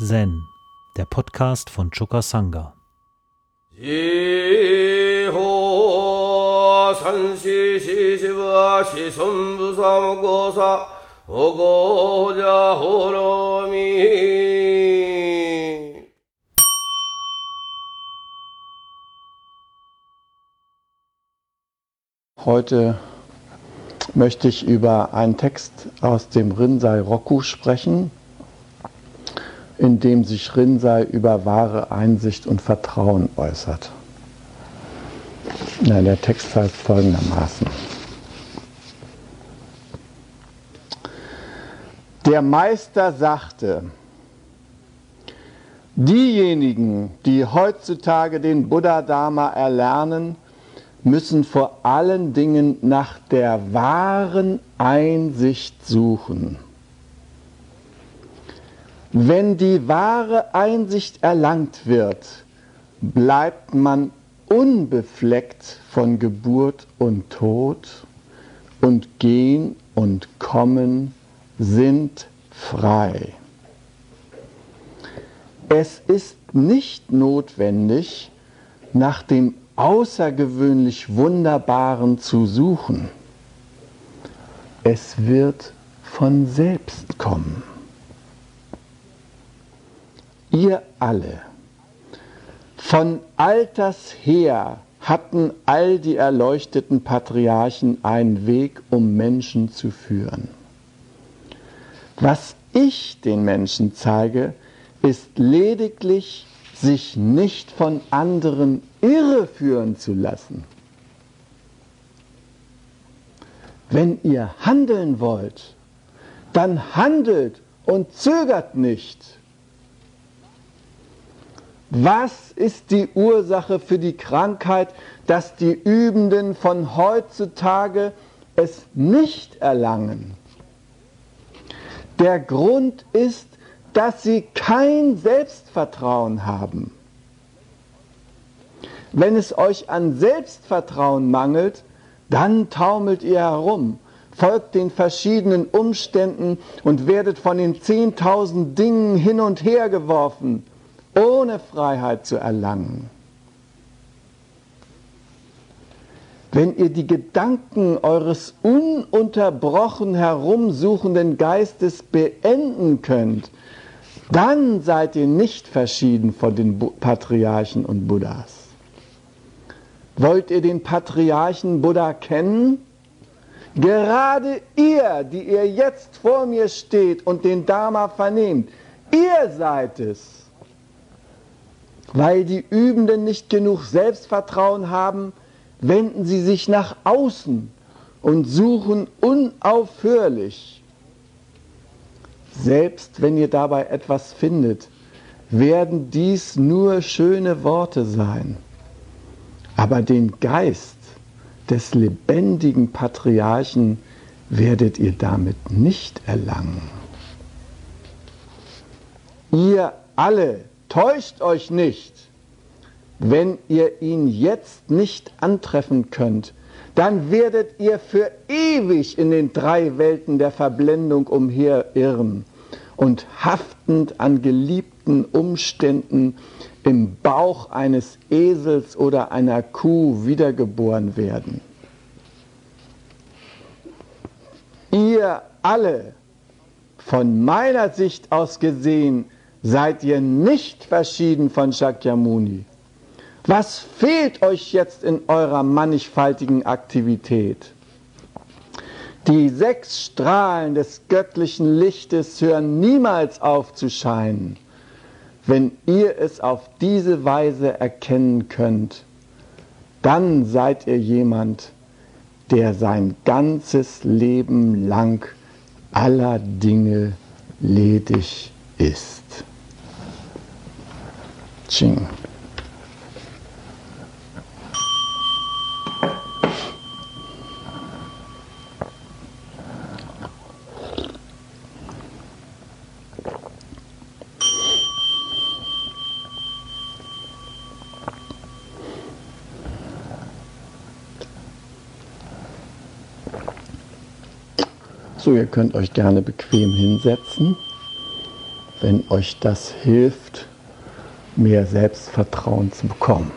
Zen, der Podcast von Choka Sangha. Heute möchte ich über einen Text aus dem Rinzai Roku sprechen, in dem sich Rinzai über wahre Einsicht und Vertrauen äußert. Ja, der Text heißt folgendermaßen. Der Meister sagte, diejenigen, die heutzutage den Buddha-Dharma erlernen, müssen vor allen Dingen nach der wahren Einsicht suchen. Wenn die wahre Einsicht erlangt wird, bleibt man unbefleckt von Geburt und Tod und Gehen und Kommen sind frei. Es ist nicht notwendig, nach dem außergewöhnlich Wunderbaren zu suchen. Es wird von selbst kommen. Ihr alle, von alters her hatten all die erleuchteten Patriarchen einen Weg, um Menschen zu führen. Was ich den Menschen zeige, ist lediglich sich nicht von anderen irreführen zu lassen. Wenn ihr handeln wollt, dann handelt und zögert nicht. Was ist die Ursache für die Krankheit, dass die Übenden von heutzutage es nicht erlangen? Der Grund ist, dass sie kein Selbstvertrauen haben. Wenn es euch an Selbstvertrauen mangelt, dann taumelt ihr herum, folgt den verschiedenen Umständen und werdet von den zehntausend Dingen hin und her geworfen, ohne Freiheit zu erlangen. Wenn ihr die Gedanken eures ununterbrochen herumsuchenden Geistes beenden könnt, dann seid ihr nicht verschieden von den Patriarchen und Buddhas. Wollt ihr den Patriarchen Buddha kennen? Gerade ihr, die ihr jetzt vor mir steht und den Dharma vernehmt, ihr seid es. Weil die Übenden nicht genug Selbstvertrauen haben, wenden sie sich nach außen und suchen unaufhörlich. Selbst wenn ihr dabei etwas findet, werden dies nur schöne Worte sein. Aber den Geist des lebendigen Patriarchen werdet ihr damit nicht erlangen. Ihr alle täuscht euch nicht, wenn ihr ihn jetzt nicht antreffen könnt, dann werdet ihr für ewig in den drei Welten der Verblendung umherirren und haftend an geliebten Umständen im Bauch eines Esels oder einer Kuh wiedergeboren werden. Ihr alle, von meiner Sicht aus gesehen, seid ihr nicht verschieden von Shakyamuni. Was fehlt euch jetzt in eurer mannigfaltigen Aktivität? Die sechs Strahlen des göttlichen Lichtes hören niemals auf zu scheinen. Wenn ihr es auf diese Weise erkennen könnt, dann seid ihr jemand, der sein ganzes Leben lang aller Dinge ledig ist. Ching. So, ihr könnt euch gerne bequem hinsetzen. wenn euch das hilft, mehr Selbstvertrauen zu bekommen.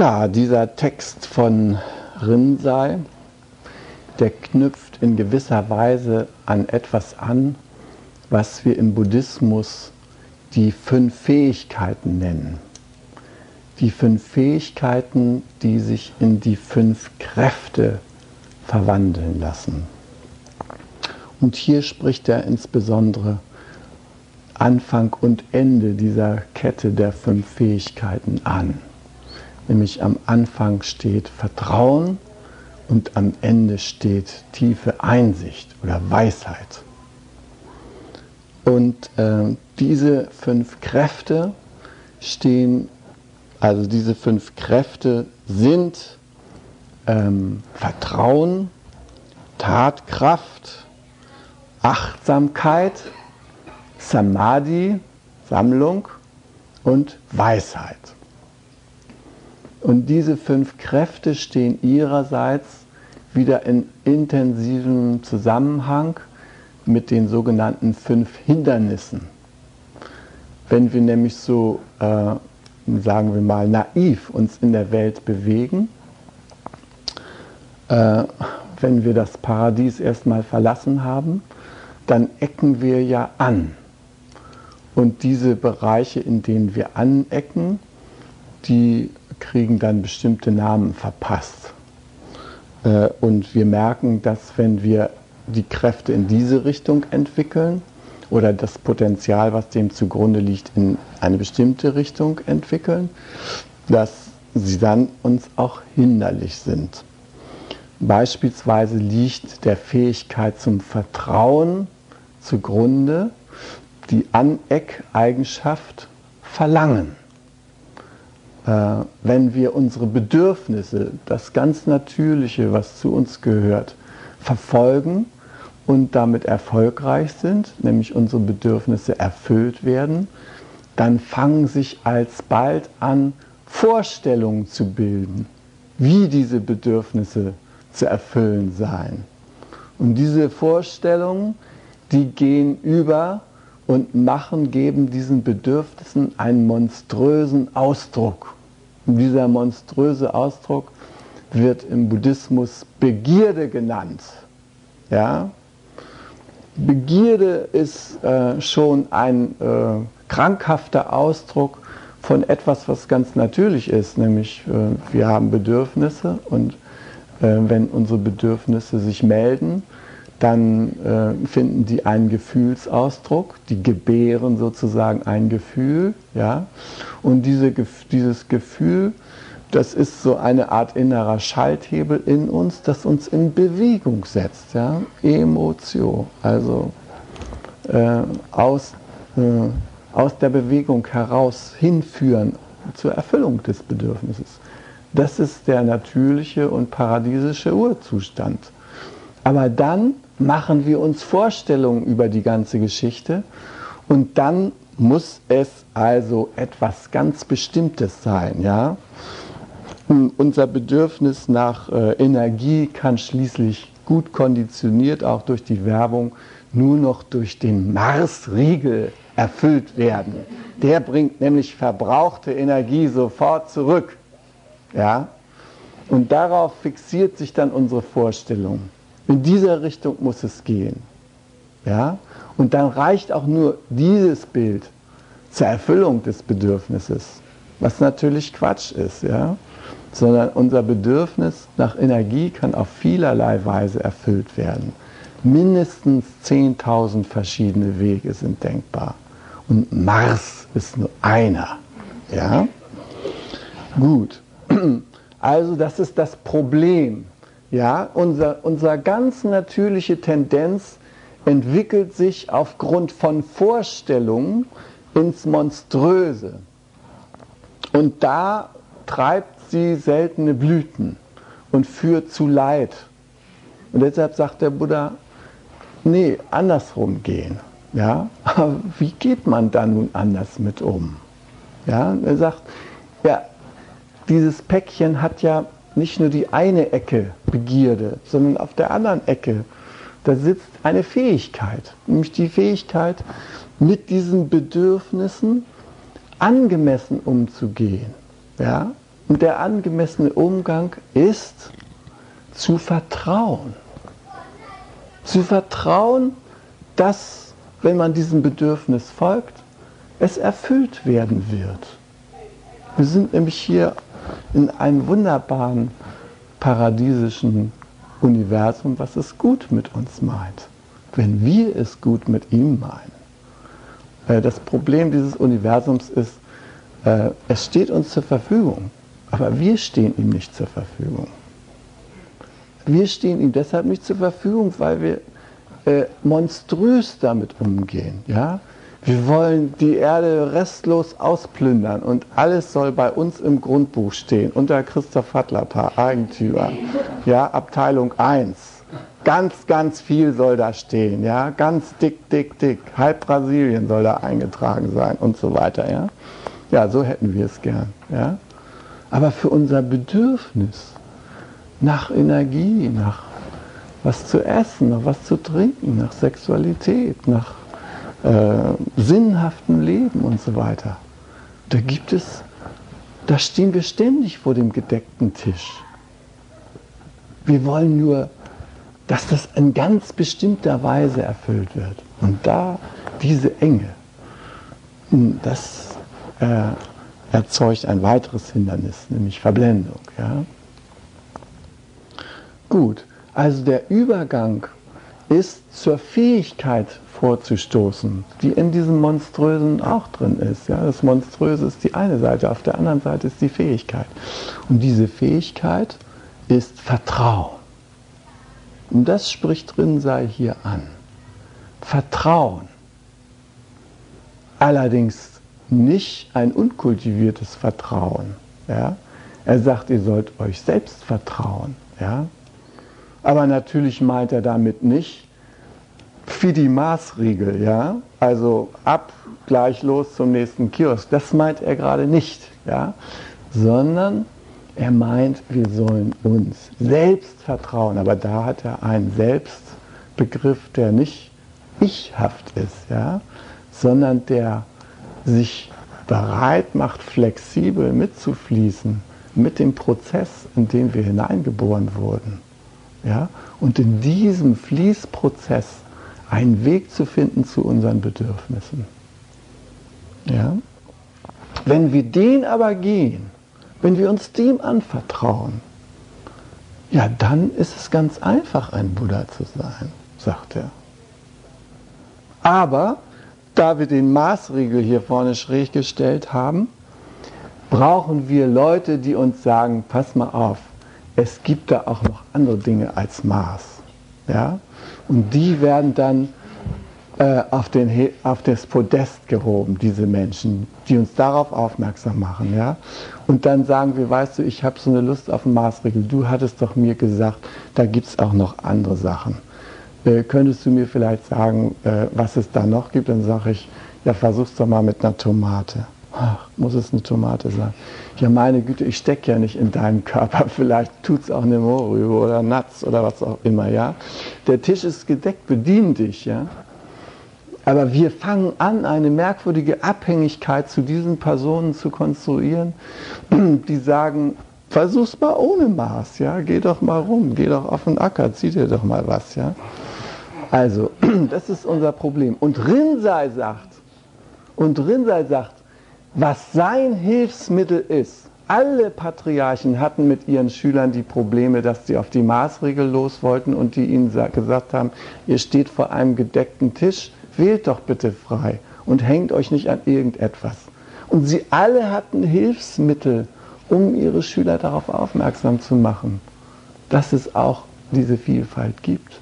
Ja, dieser Text von Rinzai, der knüpft in gewisser Weise an etwas an, was wir im Buddhismus die fünf Fähigkeiten nennen. Die fünf Fähigkeiten, die sich in die fünf Kräfte verwandeln lassen. Und hier spricht er insbesondere Anfang und Ende dieser Kette der fünf Fähigkeiten an nämlich am Anfang steht Vertrauen und am Ende steht tiefe Einsicht oder Weisheit. Und äh, diese fünf Kräfte stehen, also diese fünf Kräfte sind ähm, Vertrauen, Tatkraft, Achtsamkeit, Samadhi, Sammlung und Weisheit. Und diese fünf Kräfte stehen ihrerseits wieder in intensivem Zusammenhang mit den sogenannten fünf Hindernissen. Wenn wir nämlich so, äh, sagen wir mal, naiv uns in der Welt bewegen, äh, wenn wir das Paradies erstmal verlassen haben, dann ecken wir ja an. Und diese Bereiche, in denen wir anecken, die kriegen dann bestimmte Namen verpasst. Äh, und wir merken, dass wenn wir die Kräfte in diese Richtung entwickeln oder das Potenzial, was dem zugrunde liegt, in eine bestimmte Richtung entwickeln, dass sie dann uns auch hinderlich sind. Beispielsweise liegt der Fähigkeit zum Vertrauen zugrunde die Aneck-Eigenschaft Verlangen. Äh, wenn wir unsere Bedürfnisse, das ganz Natürliche, was zu uns gehört, verfolgen und damit erfolgreich sind, nämlich unsere Bedürfnisse erfüllt werden, dann fangen sich alsbald an, Vorstellungen zu bilden, wie diese Bedürfnisse zu erfüllen seien. Und diese Vorstellungen, die gehen über und machen, geben diesen Bedürfnissen einen monströsen Ausdruck. Und dieser monströse Ausdruck wird im Buddhismus Begierde genannt. Ja? Begierde ist äh, schon ein äh, krankhafter Ausdruck von etwas, was ganz natürlich ist, nämlich äh, wir haben Bedürfnisse und äh, wenn unsere Bedürfnisse sich melden, dann äh, finden die einen Gefühlsausdruck, die gebären sozusagen ein Gefühl, ja, und diese, dieses Gefühl, das ist so eine Art innerer Schalthebel in uns, das uns in Bewegung setzt, ja, Emotio, also äh, aus, äh, aus der Bewegung heraus hinführen zur Erfüllung des Bedürfnisses. Das ist der natürliche und paradiesische Urzustand. Aber dann machen wir uns Vorstellungen über die ganze Geschichte und dann muss es also etwas ganz Bestimmtes sein. Ja? unser Bedürfnis nach äh, Energie kann schließlich gut konditioniert, auch durch die Werbung, nur noch durch den Marsriegel erfüllt werden. Der bringt nämlich verbrauchte Energie sofort zurück. Ja? Und darauf fixiert sich dann unsere Vorstellung. In dieser Richtung muss es gehen. Ja? Und dann reicht auch nur dieses Bild zur Erfüllung des Bedürfnisses, was natürlich Quatsch ist. Ja? Sondern unser Bedürfnis nach Energie kann auf vielerlei Weise erfüllt werden. Mindestens 10.000 verschiedene Wege sind denkbar. Und Mars ist nur einer. Ja? Gut. Also das ist das Problem ja, unser, unsere ganz natürliche Tendenz entwickelt sich aufgrund von Vorstellungen ins Monströse. Und da treibt sie seltene Blüten und führt zu Leid. Und deshalb sagt der Buddha, nee, andersrum gehen. Ja, aber wie geht man da nun anders mit um? Ja, er sagt, ja, dieses Päckchen hat ja nicht nur die eine Ecke Begierde, sondern auf der anderen Ecke, da sitzt eine Fähigkeit, nämlich die Fähigkeit, mit diesen Bedürfnissen angemessen umzugehen. Ja? Und der angemessene Umgang ist zu vertrauen. Zu vertrauen, dass, wenn man diesem Bedürfnis folgt, es erfüllt werden wird. Wir sind nämlich hier in einem wunderbaren paradiesischen Universum, was es gut mit uns meint, wenn wir es gut mit ihm meinen. Das Problem dieses Universums ist, äh, es steht uns zur Verfügung, aber wir stehen ihm nicht zur Verfügung. Wir stehen ihm deshalb nicht zur Verfügung, weil wir äh, monströs damit umgehen. Ja? Wir wollen die Erde restlos ausplündern und alles soll bei uns im Grundbuch stehen, unter Christoph Hattlerpaar, Eigentümer, ja, Abteilung 1. Ganz, ganz viel soll da stehen, ja, ganz dick, dick, dick. Halb Brasilien soll da eingetragen sein und so weiter, ja. Ja, so hätten wir es gern, ja. Aber für unser Bedürfnis nach Energie, nach was zu essen, nach was zu trinken, nach Sexualität, nach äh, sinnhaften Leben und so weiter. Da gibt es, da stehen wir ständig vor dem gedeckten Tisch. Wir wollen nur, dass das in ganz bestimmter Weise erfüllt wird. Und da diese Enge, hm, das äh, erzeugt ein weiteres Hindernis, nämlich Verblendung. Ja? Gut, also der Übergang ist zur Fähigkeit vorzustoßen, die in diesem Monströsen auch drin ist. Ja, das Monströse ist die eine Seite, auf der anderen Seite ist die Fähigkeit. Und diese Fähigkeit ist Vertrauen. Und das spricht drin sei hier an. Vertrauen. Allerdings nicht ein unkultiviertes Vertrauen. Ja? Er sagt, ihr sollt euch selbst vertrauen. Ja? Aber natürlich meint er damit nicht für die Maßregel, ja, also ab gleich los zum nächsten Kiosk. Das meint er gerade nicht, ja, sondern er meint, wir sollen uns selbst vertrauen. Aber da hat er einen Selbstbegriff, der nicht ichhaft ist, ja, sondern der sich bereit macht, flexibel mitzufließen mit dem Prozess, in den wir hineingeboren wurden. Ja? Und in diesem Fließprozess einen Weg zu finden zu unseren Bedürfnissen. Ja? Wenn wir den aber gehen, wenn wir uns dem anvertrauen, ja, dann ist es ganz einfach, ein Buddha zu sein, sagt er. Aber da wir den Maßriegel hier vorne schräg gestellt haben, brauchen wir Leute, die uns sagen, pass mal auf, es gibt da auch noch andere Dinge als Maß. Ja? Und die werden dann äh, auf, den, auf das Podest gehoben, diese Menschen, die uns darauf aufmerksam machen. Ja? Und dann sagen wir, weißt du, ich habe so eine Lust auf einen Maßregel. Du hattest doch mir gesagt, da gibt es auch noch andere Sachen. Äh, könntest du mir vielleicht sagen, äh, was es da noch gibt? Dann sage ich, ja, versuch's doch mal mit einer Tomate. Ach, muss es eine Tomate sein? Ja, meine Güte, ich stecke ja nicht in deinem Körper. Vielleicht tut es auch eine Mohrrübe oder Nuts oder was auch immer, ja. Der Tisch ist gedeckt, bedien dich, ja. Aber wir fangen an, eine merkwürdige Abhängigkeit zu diesen Personen zu konstruieren, die sagen, versuch's mal ohne Maß, ja. Geh doch mal rum, geh doch auf den Acker, zieh dir doch mal was, ja. Also, das ist unser Problem. Und Rinsei sagt, und Rinsei sagt, was sein Hilfsmittel ist. Alle Patriarchen hatten mit ihren Schülern die Probleme, dass sie auf die Maßregel los wollten und die ihnen gesagt haben, ihr steht vor einem gedeckten Tisch, wählt doch bitte frei und hängt euch nicht an irgendetwas. Und sie alle hatten Hilfsmittel, um ihre Schüler darauf aufmerksam zu machen, dass es auch diese Vielfalt gibt,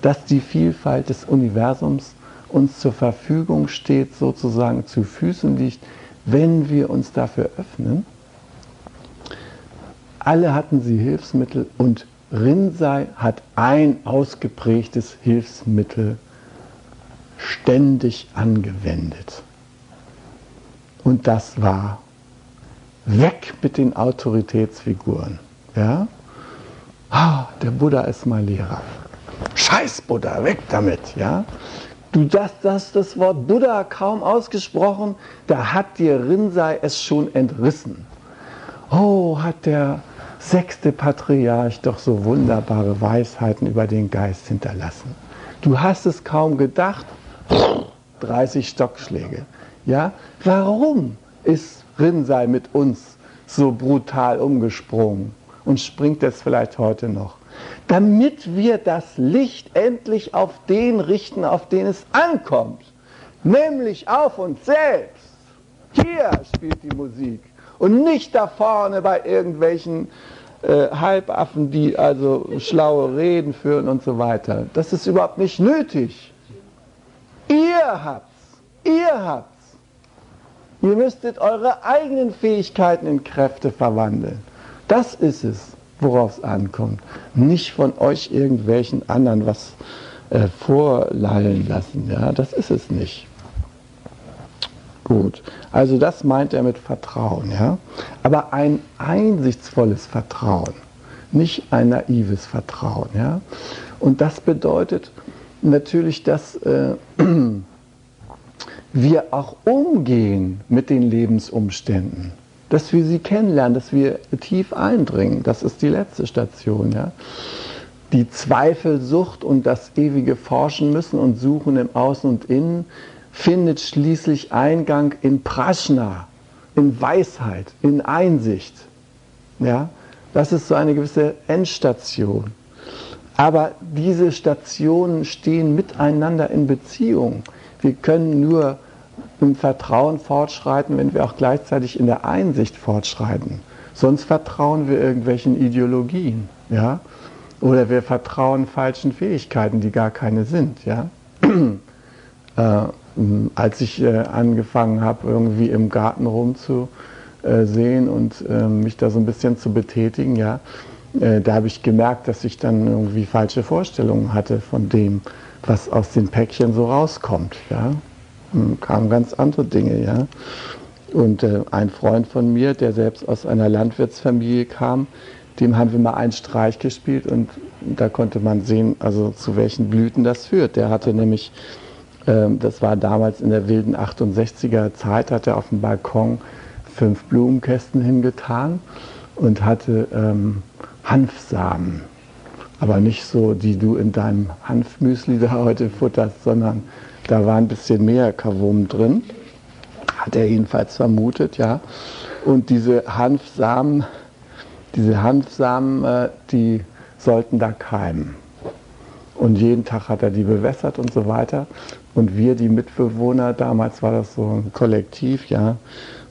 dass die Vielfalt des Universums uns zur Verfügung steht, sozusagen zu Füßen liegt, wenn wir uns dafür öffnen. Alle hatten sie Hilfsmittel und Rinzai hat ein ausgeprägtes Hilfsmittel ständig angewendet. Und das war weg mit den Autoritätsfiguren. Ja? Ah, der Buddha ist mein Lehrer. Scheiß Buddha, weg damit. Ja? Du, das, das, das Wort Buddha kaum ausgesprochen, da hat dir Rinzai es schon entrissen. Oh, hat der sechste Patriarch doch so wunderbare Weisheiten über den Geist hinterlassen. Du hast es kaum gedacht, 30 Stockschläge. Ja? Warum ist Rinzai mit uns so brutal umgesprungen und springt es vielleicht heute noch? Damit wir das Licht endlich auf den richten, auf den es ankommt, nämlich auf uns selbst. Hier spielt die Musik und nicht da vorne bei irgendwelchen äh, Halbaffen, die also schlaue Reden führen und so weiter. Das ist überhaupt nicht nötig. Ihr habt's, ihr habt's. Ihr müsstet eure eigenen Fähigkeiten in Kräfte verwandeln. Das ist es, worauf es ankommt. Nicht von euch irgendwelchen anderen was äh, vorlallen lassen. Ja, das ist es nicht. Gut, also das meint er mit Vertrauen, ja. Aber ein einsichtsvolles Vertrauen, nicht ein naives Vertrauen, ja. Und das bedeutet natürlich, dass äh, wir auch umgehen mit den Lebensumständen, dass wir sie kennenlernen, dass wir tief eindringen. Das ist die letzte Station, ja. Die Zweifelsucht und das ewige Forschen müssen und Suchen im Außen und Innen findet schließlich Eingang in Prashna, in Weisheit, in Einsicht. Ja, das ist so eine gewisse Endstation. Aber diese Stationen stehen miteinander in Beziehung. Wir können nur im Vertrauen fortschreiten, wenn wir auch gleichzeitig in der Einsicht fortschreiten. Sonst vertrauen wir irgendwelchen Ideologien, ja? Oder wir vertrauen falschen Fähigkeiten, die gar keine sind, ja? äh, als ich äh, angefangen habe, irgendwie im Garten rumzusehen und äh, mich da so ein bisschen zu betätigen, ja, äh, da habe ich gemerkt, dass ich dann irgendwie falsche Vorstellungen hatte von dem, was aus den Päckchen so rauskommt. Ja. Hm, kamen ganz andere Dinge, ja. Und äh, ein Freund von mir, der selbst aus einer Landwirtsfamilie kam, dem haben wir mal einen Streich gespielt und da konnte man sehen, also zu welchen Blüten das führt. Der hatte nämlich ähm, das war damals in der wilden 68er Zeit, hat er auf dem Balkon fünf Blumenkästen hingetan und hatte ähm, Hanfsamen. Aber nicht so, die du in deinem Hanfmüsli da heute futterst, sondern da war ein bisschen mehr Kavum drin. Hat er jedenfalls vermutet, ja. Und diese Hanfsamen, diese Hanfsamen, äh, die sollten da keimen. Und jeden Tag hat er die bewässert und so weiter. Und wir, die Mitbewohner, damals war das so ein Kollektiv, ja,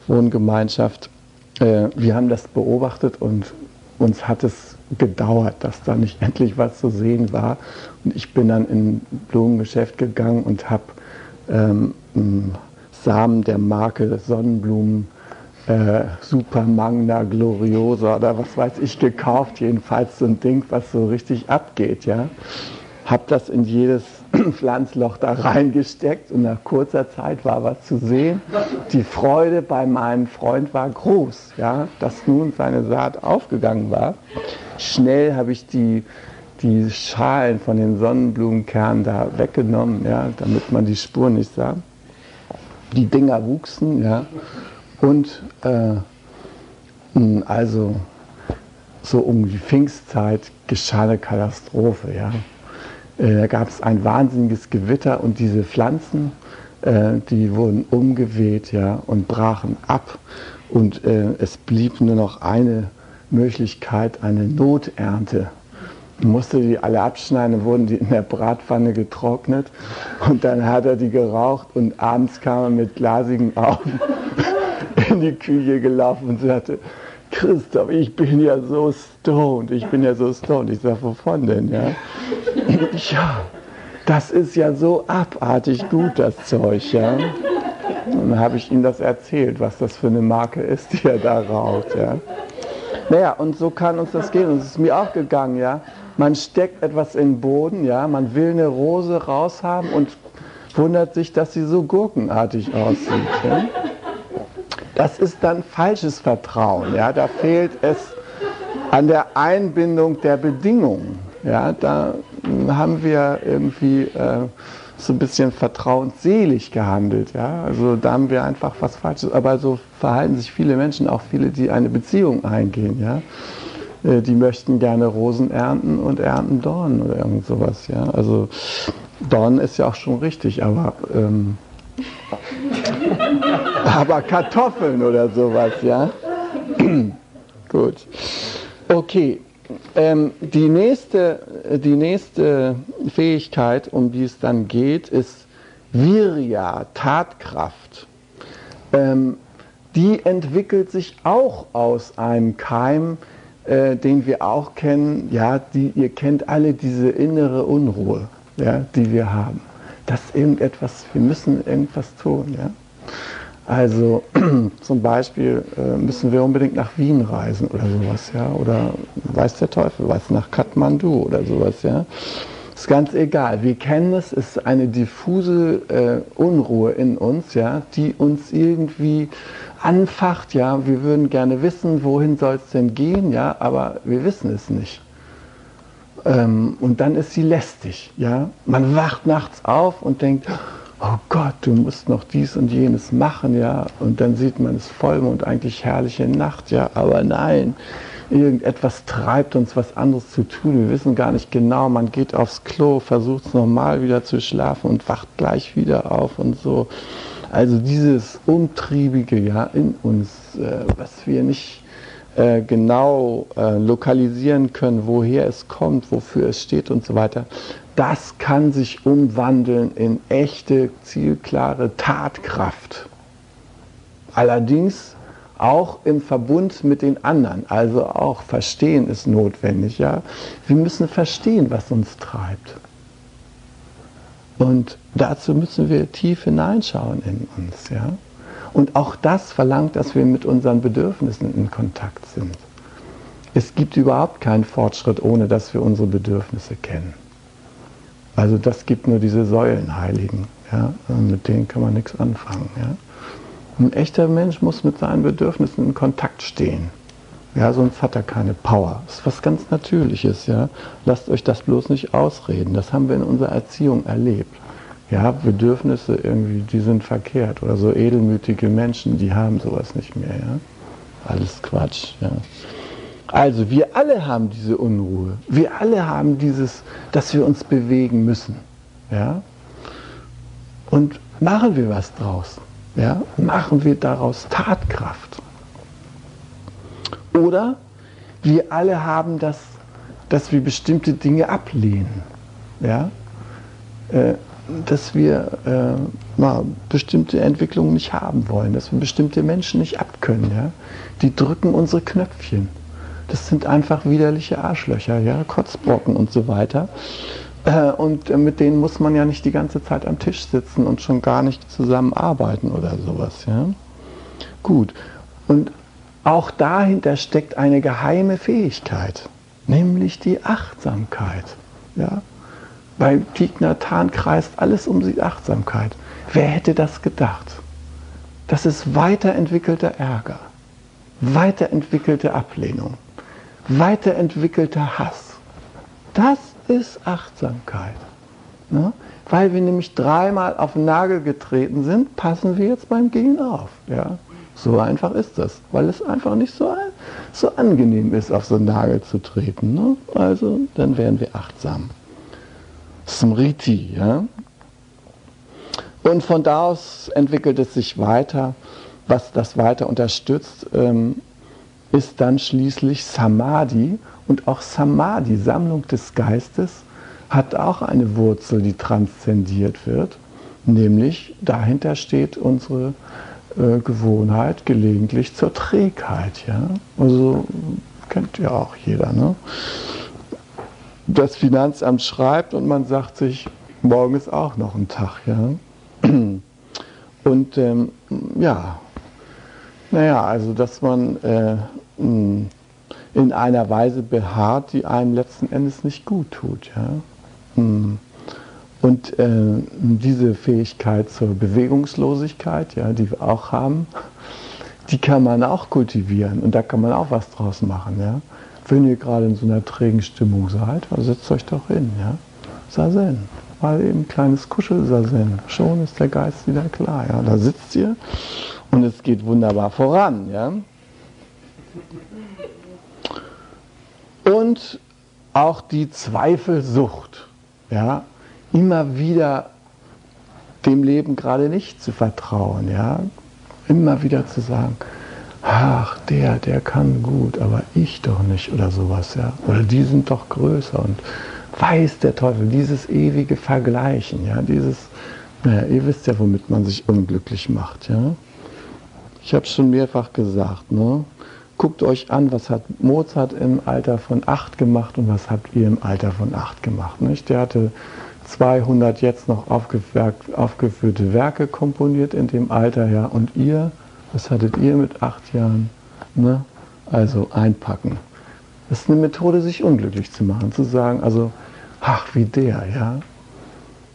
Wohngemeinschaft, äh, wir haben das beobachtet und uns hat es gedauert, dass da nicht endlich was zu sehen war. Und ich bin dann in ein Blumengeschäft gegangen und habe ähm, Samen der Marke Sonnenblumen äh, Super Magna Gloriosa oder was weiß ich gekauft, jedenfalls so ein Ding, was so richtig abgeht, ja habe das in jedes Pflanzloch da reingesteckt und nach kurzer Zeit war was zu sehen. Die Freude bei meinem Freund war groß, ja, dass nun seine Saat aufgegangen war. Schnell habe ich die, die Schalen von den Sonnenblumenkernen da weggenommen, ja, damit man die Spuren nicht sah. Die Dinger wuchsen, ja, und äh, also so um die Pfingstzeit geschah eine Katastrophe, ja. Äh, da gab es ein wahnsinniges Gewitter und diese Pflanzen, äh, die wurden umgeweht ja, und brachen ab. Und äh, es blieb nur noch eine Möglichkeit, eine Noternte. Musste die alle abschneiden, wurden die in der Bratpfanne getrocknet und dann hat er die geraucht und abends kam er mit glasigen Augen in die Küche gelaufen und sagte, Christoph, ich bin ja so stoned, ich bin ja so stoned. Ich sage, wovon denn, ja? ja, das ist ja so abartig gut, das Zeug, ja. Und dann habe ich ihm das erzählt, was das für eine Marke ist, die er da raucht. Ja. Naja, und so kann uns das gehen. Und es ist mir auch gegangen, ja. Man steckt etwas in den Boden, ja, man will eine Rose raushaben und wundert sich, dass sie so gurkenartig aussieht. Ja? Das ist dann falsches Vertrauen. Ja? Da fehlt es an der Einbindung der Bedingungen. Ja? Da haben wir irgendwie äh, so ein bisschen vertrauensselig gehandelt. Ja? Also da haben wir einfach was Falsches. Aber so verhalten sich viele Menschen, auch viele, die eine Beziehung eingehen. Ja? Äh, die möchten gerne Rosen ernten und ernten Dornen oder irgend sowas. Ja? Also Dornen ist ja auch schon richtig, aber, ähm, aber Kartoffeln oder sowas, ja. Gut. Okay. Ähm, die, nächste, die nächste Fähigkeit, um die es dann geht, ist Virya, Tatkraft. Ähm, die entwickelt sich auch aus einem Keim, äh, den wir auch kennen. Ja, die, ihr kennt alle diese innere Unruhe ja, die wir haben. Das ist irgendetwas, wir müssen irgendwas tun. Ja? Also zum Beispiel äh, müssen wir unbedingt nach Wien reisen oder sowas, ja, oder weiß der Teufel was, nach Kathmandu oder sowas, ja. Ist ganz egal. Wir kennen es, es ist eine diffuse äh, Unruhe in uns, ja, die uns irgendwie anfacht, ja. Wir würden gerne wissen, wohin soll es denn gehen, ja, aber wir wissen es nicht. Ähm, und dann ist sie lästig. Ja? Man wacht nachts auf und denkt, oh Gott, du musst noch dies und jenes machen, ja. Und dann sieht man es Vollmond, eigentlich herrliche Nacht, ja. Aber nein, irgendetwas treibt uns, was anderes zu tun. Wir wissen gar nicht genau. Man geht aufs Klo, versucht es nochmal wieder zu schlafen und wacht gleich wieder auf und so. Also dieses Umtriebige, ja, in uns, äh, was wir nicht äh, genau äh, lokalisieren können, woher es kommt, wofür es steht und so weiter, das kann sich umwandeln in echte, zielklare Tatkraft. Allerdings auch im Verbund mit den anderen, also auch Verstehen ist notwendig. Ja? Wir müssen verstehen, was uns treibt. Und dazu müssen wir tief hineinschauen in uns. Ja? Und auch das verlangt, dass wir mit unseren Bedürfnissen in Kontakt sind. Es gibt überhaupt keinen Fortschritt, ohne dass wir unsere Bedürfnisse kennen. Also das gibt nur diese Säulenheiligen. Ja? Mit denen kann man nichts anfangen. Ja? Ein echter Mensch muss mit seinen Bedürfnissen in Kontakt stehen. Ja, sonst hat er keine Power. Das ist was ganz Natürliches. Ja? Lasst euch das bloß nicht ausreden. Das haben wir in unserer Erziehung erlebt ja, Bedürfnisse irgendwie, die sind verkehrt. Oder so edelmütige Menschen, die haben sowas nicht mehr. Ja? Alles Quatsch. Ja? Also wir alle haben diese Unruhe. Wir alle haben dieses, dass wir uns bewegen müssen. Ja? Und machen wir was draus. Ja? Machen wir daraus Tatkraft. Oder wir alle haben das, dass wir bestimmte Dinge ablehnen. Ja? Äh, dass wir äh, mal, bestimmte Entwicklungen nicht haben wollen, dass wir bestimmte Menschen nicht abkönnen. Ja? Die drücken unsere Knöpfchen. Das sind einfach widerliche Arschlöcher, ja? Kotzbrocken und so weiter. Äh, und äh, mit denen muss man ja nicht die ganze Zeit am Tisch sitzen und schon gar nicht zusammenarbeiten oder sowas. Ja? Gut. Und auch dahinter steckt eine geheime Fähigkeit, nämlich die Achtsamkeit. Ja? Bei Thich kreist alles um die Achtsamkeit. Wer hätte das gedacht? Das ist weiterentwickelter Ärger, weiterentwickelte Ablehnung, weiterentwickelter Hass. Das ist Achtsamkeit. Ne? Weil wir nämlich dreimal auf den Nagel getreten sind, passen wir jetzt beim Gehen auf. Ja? So einfach ist das, weil es einfach nicht so, so angenehm ist, auf so einen Nagel zu treten. Ne? Also dann werden wir achtsam. Smriti. Ja? Und von da aus entwickelt es sich weiter. Was das weiter unterstützt, ähm, ist dann schließlich Samadhi. Und auch Samadhi, Sammlung des Geistes, hat auch eine Wurzel, die transzendiert wird. Nämlich dahinter steht unsere äh, Gewohnheit gelegentlich zur Trägheit. Ja? Also kennt ja auch jeder. Ne? Das Finanzamt schreibt und man sagt sich, morgen ist auch noch ein Tag. Ja? und ähm, ja, naja, also dass man äh, in einer Weise beharrt, die einem letzten Endes nicht gut tut. Ja? Und äh, diese Fähigkeit zur Bewegungslosigkeit, ja, die wir auch haben, die kann man auch kultivieren und da kann man auch was draus machen. Ja? Wenn ihr gerade in so einer trägen Stimmung seid, setzt euch doch hin. Ja? Sazen. Mal eben ein kleines Kuschelsazen. Schon ist der Geist wieder klar. Ja? Da sitzt ihr und es geht wunderbar voran. Ja? Und auch die Zweifelsucht. Ja? Immer wieder dem Leben gerade nicht zu vertrauen. Ja? Immer wieder zu sagen, ach, der, der kann gut, aber ich doch nicht oder sowas. Ja? Oder die sind doch größer und weiß der Teufel, dieses ewige Vergleichen, ja, dieses, naja, ihr wisst ja, womit man sich unglücklich macht, ja. Ich habe es schon mehrfach gesagt, ne? Guckt euch an, was hat Mozart im Alter von acht gemacht und was habt ihr im Alter von acht gemacht, nicht? Der hatte 200 jetzt noch aufgeführte Werke komponiert in dem Alter, ja, und ihr, was hattet ihr mit acht Jahren, ne? Also einpacken. Das ist eine Methode, sich unglücklich zu machen, zu sagen, also, ach, wie der, ja.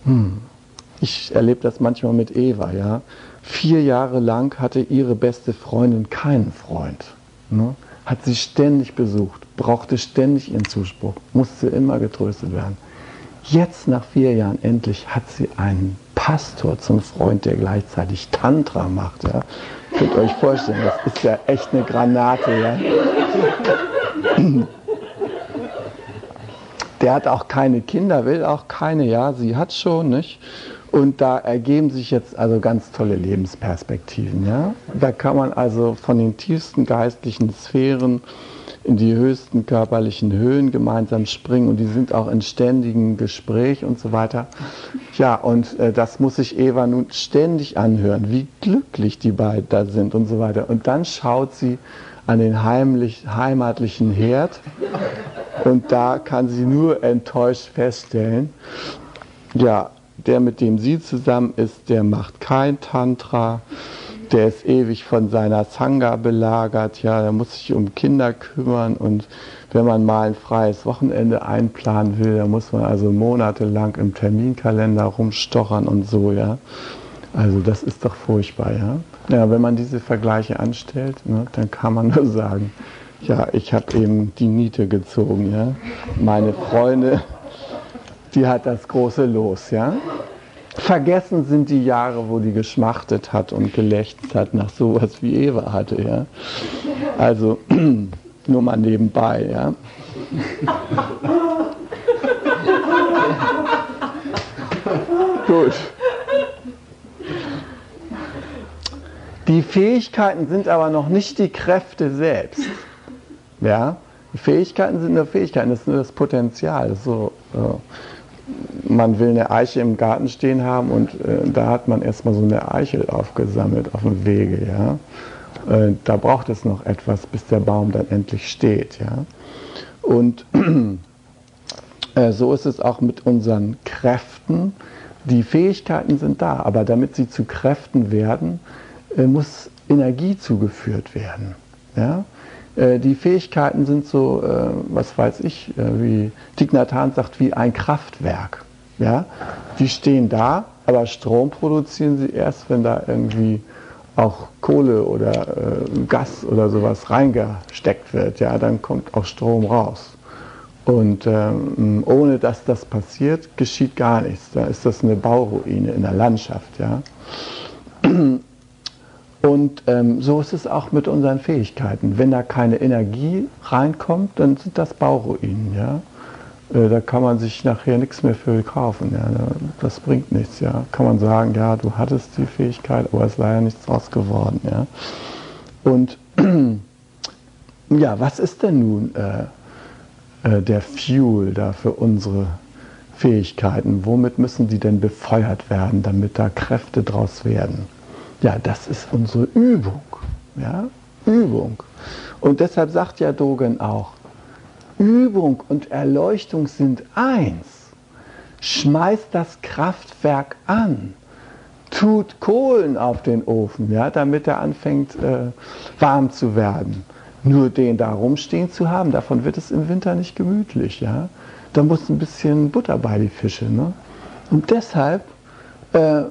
Hm. Ich erlebe das manchmal mit Eva, ja. Vier Jahre lang hatte ihre beste Freundin keinen Freund. Ne? Hat sie ständig besucht, brauchte ständig ihren Zuspruch, musste immer getröstet werden. Jetzt nach vier Jahren endlich hat sie einen Pastor zum Freund, der gleichzeitig Tantra macht. Ja. Könnt euch vorstellen, das ist ja echt eine Granate. Ja. Der hat auch keine Kinder, will auch keine, ja, sie hat schon, nicht? Und da ergeben sich jetzt also ganz tolle Lebensperspektiven, ja. Da kann man also von den tiefsten geistlichen Sphären in die höchsten körperlichen Höhen gemeinsam springen und die sind auch in ständigem Gespräch und so weiter. Ja, und äh, das muss sich Eva nun ständig anhören, wie glücklich die beiden da sind und so weiter. Und dann schaut sie an den heimlich, heimatlichen Herd und da kann sie nur enttäuscht feststellen, ja, der, mit dem sie zusammen ist, der macht kein Tantra, der ist ewig von seiner Sangha belagert, ja, der muss sich um Kinder kümmern und wenn man mal ein freies Wochenende einplanen will, dann muss man also monatelang im Terminkalender rumstochern und so, ja. Also das ist doch furchtbar, ja. Ja, wenn man diese Vergleiche anstellt, ne, dann kann man nur sagen, ja, ich habe eben die Niete gezogen, ja. Meine Freunde, die hat das große Los, ja. Vergessen sind die Jahre, wo die geschmachtet hat und gelächzt hat nach sowas wie Eva hatte, ja. Also nur mal nebenbei, ja. Gut. Die Fähigkeiten sind aber noch nicht die Kräfte selbst. Ja? Die Fähigkeiten sind nur Fähigkeiten, das ist nur das Potenzial. Das so, äh, man will eine Eiche im Garten stehen haben und äh, da hat man erstmal so eine Eichel aufgesammelt auf dem Wege. Ja? Äh, da braucht es noch etwas, bis der Baum dann endlich steht. Ja? Und äh, so ist es auch mit unseren Kräften. Die Fähigkeiten sind da, aber damit sie zu Kräften werden, äh, muss Energie zugeführt werden. Ja? Äh, die Fähigkeiten sind so, äh, was weiß ich, wie Hanh sagt, wie ein Kraftwerk. Ja? Die stehen da, aber Strom produzieren sie erst, wenn da irgendwie auch Kohle oder Gas oder sowas reingesteckt wird. Ja? Dann kommt auch Strom raus. Und ähm, ohne dass das passiert, geschieht gar nichts. Da ist das eine Bauruine in der Landschaft. Ja? Und ähm, so ist es auch mit unseren Fähigkeiten. Wenn da keine Energie reinkommt, dann sind das Bauruinen. Ja? Äh, da kann man sich nachher nichts mehr für kaufen. Ja? Das bringt nichts. Ja? Kann man sagen, ja, du hattest die Fähigkeit, aber es ist leider nichts draus geworden. Ja? Und ja, was ist denn nun äh, äh, der Fuel da für unsere Fähigkeiten? Womit müssen die denn befeuert werden, damit da Kräfte draus werden? Ja, das ist unsere Übung. Ja? Übung. Und deshalb sagt ja Dogen auch, Übung und Erleuchtung sind eins. Schmeiß das Kraftwerk an. tut Kohlen auf den Ofen, ja, damit er anfängt äh, warm zu werden. Nur den da rumstehen zu haben, davon wird es im Winter nicht gemütlich. Ja? Da muss ein bisschen Butter bei die Fische. Ne? Und deshalb äh,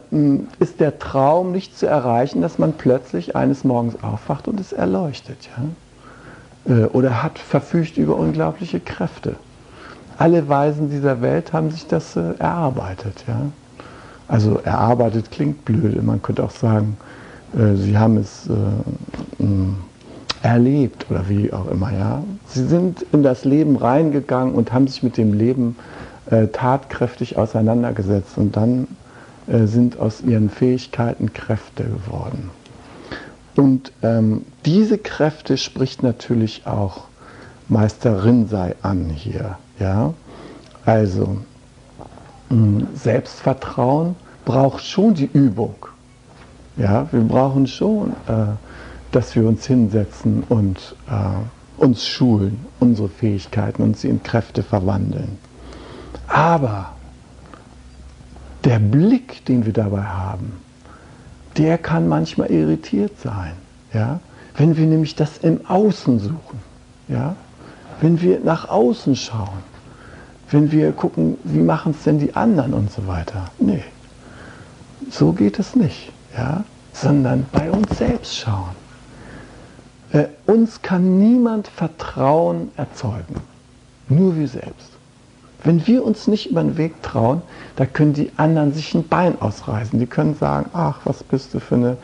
ist der Traum nicht zu erreichen, dass man plötzlich eines Morgens aufwacht und es erleuchtet. Ja? Äh, oder hat verfügt über unglaubliche Kräfte. Alle Weisen dieser Welt haben sich das äh, erarbeitet. Ja? Also erarbeitet klingt blöde. Man könnte auch sagen, äh, sie haben es erlebt oder wie auch immer. Ja? Sie sind in das Leben reingegangen und haben sich mit dem Leben tatkräftig auseinandergesetzt und dann sind aus ihren Fähigkeiten Kräfte geworden. Und ähm, diese Kräfte spricht natürlich auch Meister Rinsei an hier. Ja? Also mh, Selbstvertrauen braucht schon die Übung. Ja, wir brauchen schon äh, dass wir uns hinsetzen und äh, uns schulen, unsere Fähigkeiten und sie in Kräfte verwandeln. Aber der Blick, den wir dabei haben, der kann manchmal irritiert sein. Ja? Wenn wir nämlich das im Außen suchen. Ja? Wenn wir nach außen schauen. Wenn wir gucken, wie machen es denn die anderen und so weiter. Nee, so geht es nicht. Ja? Sondern bei uns selbst schauen. Äh, uns kann niemand Vertrauen erzeugen, nur wir selbst. Wenn wir uns nicht über den Weg trauen, da können die anderen sich ein Bein ausreißen. Die können sagen, ach, was bist du für eine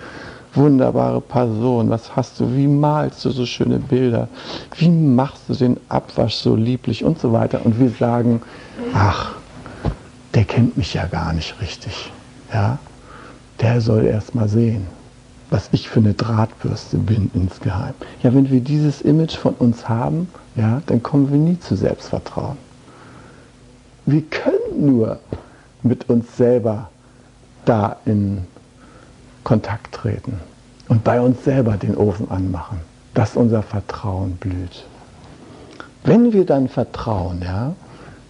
wunderbare Person, was hast du, wie malst du so schöne Bilder, wie machst du den Abwasch so lieblich und so weiter. Und wir sagen, ach, der kennt mich ja gar nicht richtig. Ja? Der soll erst mal sehen was ich für eine Drahtbürste bin insgeheim. Ja, wenn wir dieses Image von uns haben, ja, dann kommen wir nie zu Selbstvertrauen. Wir können nur mit uns selber da in Kontakt treten und bei uns selber den Ofen anmachen, dass unser Vertrauen blüht. Wenn wir dann vertrauen, ja,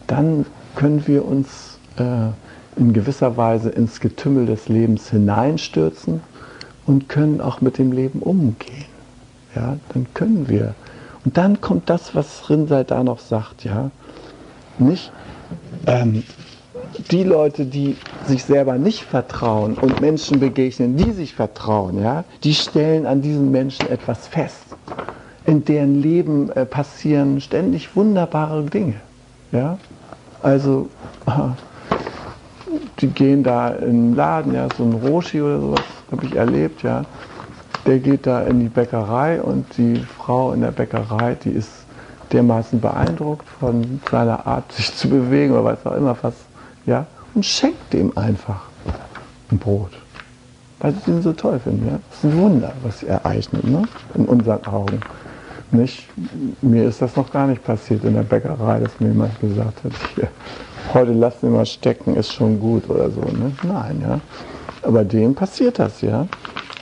dann können wir uns äh, in gewisser Weise ins Getümmel des Lebens hineinstürzen und können auch mit dem Leben umgehen. Ja, dann können wir. Und dann kommt das, was Rinsei da noch sagt, ja. Nicht? Ähm, die Leute, die sich selber nicht vertrauen und Menschen begegnen, die sich vertrauen, ja, die stellen an diesen Menschen etwas fest. In deren Leben äh, passieren ständig wunderbare Dinge. Ja? Also, die gehen da in den Laden, ja, so ein Roshi oder sowas, habe ich erlebt, ja. Der geht da in die Bäckerei und die Frau in der Bäckerei, die ist dermaßen beeindruckt von seiner Art, sich zu bewegen oder was auch immer was, ja, und schenkt dem einfach ein Brot. Weil sie ihn so toll finden, ja. Das ist ein Wunder, was sie ereignet, ne? in unseren Augen. Nicht? Mir ist das noch gar nicht passiert in der Bäckerei, dass mir jemand gesagt hat, hier, heute lassen wir mal stecken, ist schon gut oder so. Ne? Nein, ja. Aber dem passiert das, ja.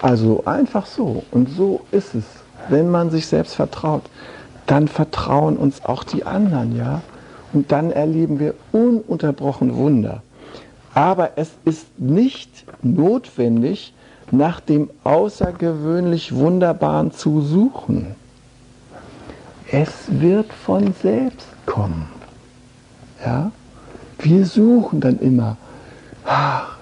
Also einfach so. Und so ist es. Wenn man sich selbst vertraut, dann vertrauen uns auch die anderen, ja. Und dann erleben wir ununterbrochen Wunder. Aber es ist nicht notwendig, nach dem außergewöhnlich Wunderbaren zu suchen. Es wird von selbst kommen. Ja? Wir suchen dann immer, ach,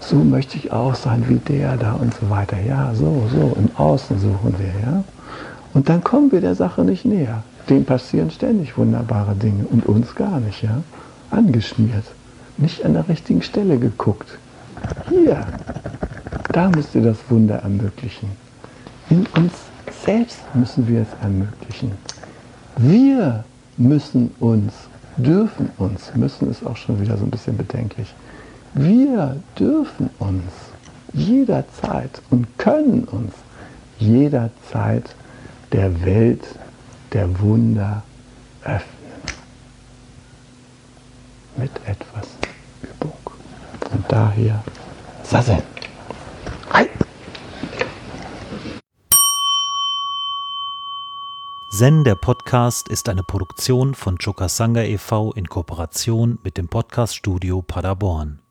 so möchte ich auch sein wie der da und so weiter. Ja, so, so, im Außen suchen wir, ja. Und dann kommen wir der Sache nicht näher. Dem passieren ständig wunderbare Dinge und uns gar nicht, ja. Angeschmiert, nicht an der richtigen Stelle geguckt. Hier, da müsst ihr das Wunder ermöglichen. In uns selbst müssen wir es ermöglichen. Wir müssen uns, dürfen uns, müssen ist auch schon wieder so ein bisschen bedenklich, wir dürfen uns jederzeit und können uns jederzeit der Welt der Wunder öffnen. Mit etwas Übung. Und daher Sassen. Hi. Zen, der Podcast, ist eine Produktion von Chokasanga e.V. in Kooperation mit dem Podcaststudio Paderborn.